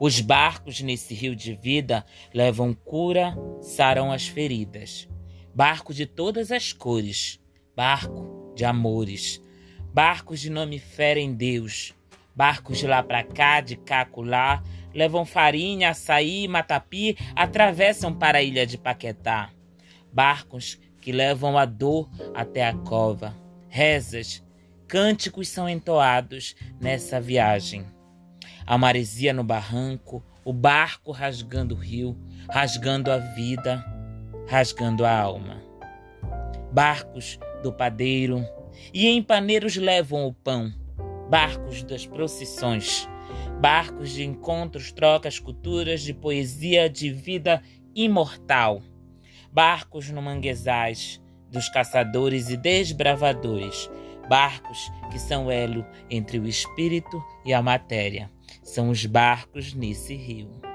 Os barcos nesse rio de vida levam cura, saram as feridas. Barco de todas as cores, barco de amores, barcos de nome fé em Deus, barcos de lá para cá, de cá lá, levam farinha, açaí, matapi, atravessam para a ilha de Paquetá. Barcos que levam a dor até a cova. Rezas, cânticos são entoados nessa viagem. A maresia no barranco, o barco rasgando o rio, rasgando a vida, rasgando a alma. Barcos do padeiro e em paneiros levam o pão, barcos das procissões, barcos de encontros, trocas, culturas, de poesia, de vida imortal, barcos no manguezais dos caçadores e desbravadores, barcos que são elo entre o espírito e a matéria. São os barcos nesse rio.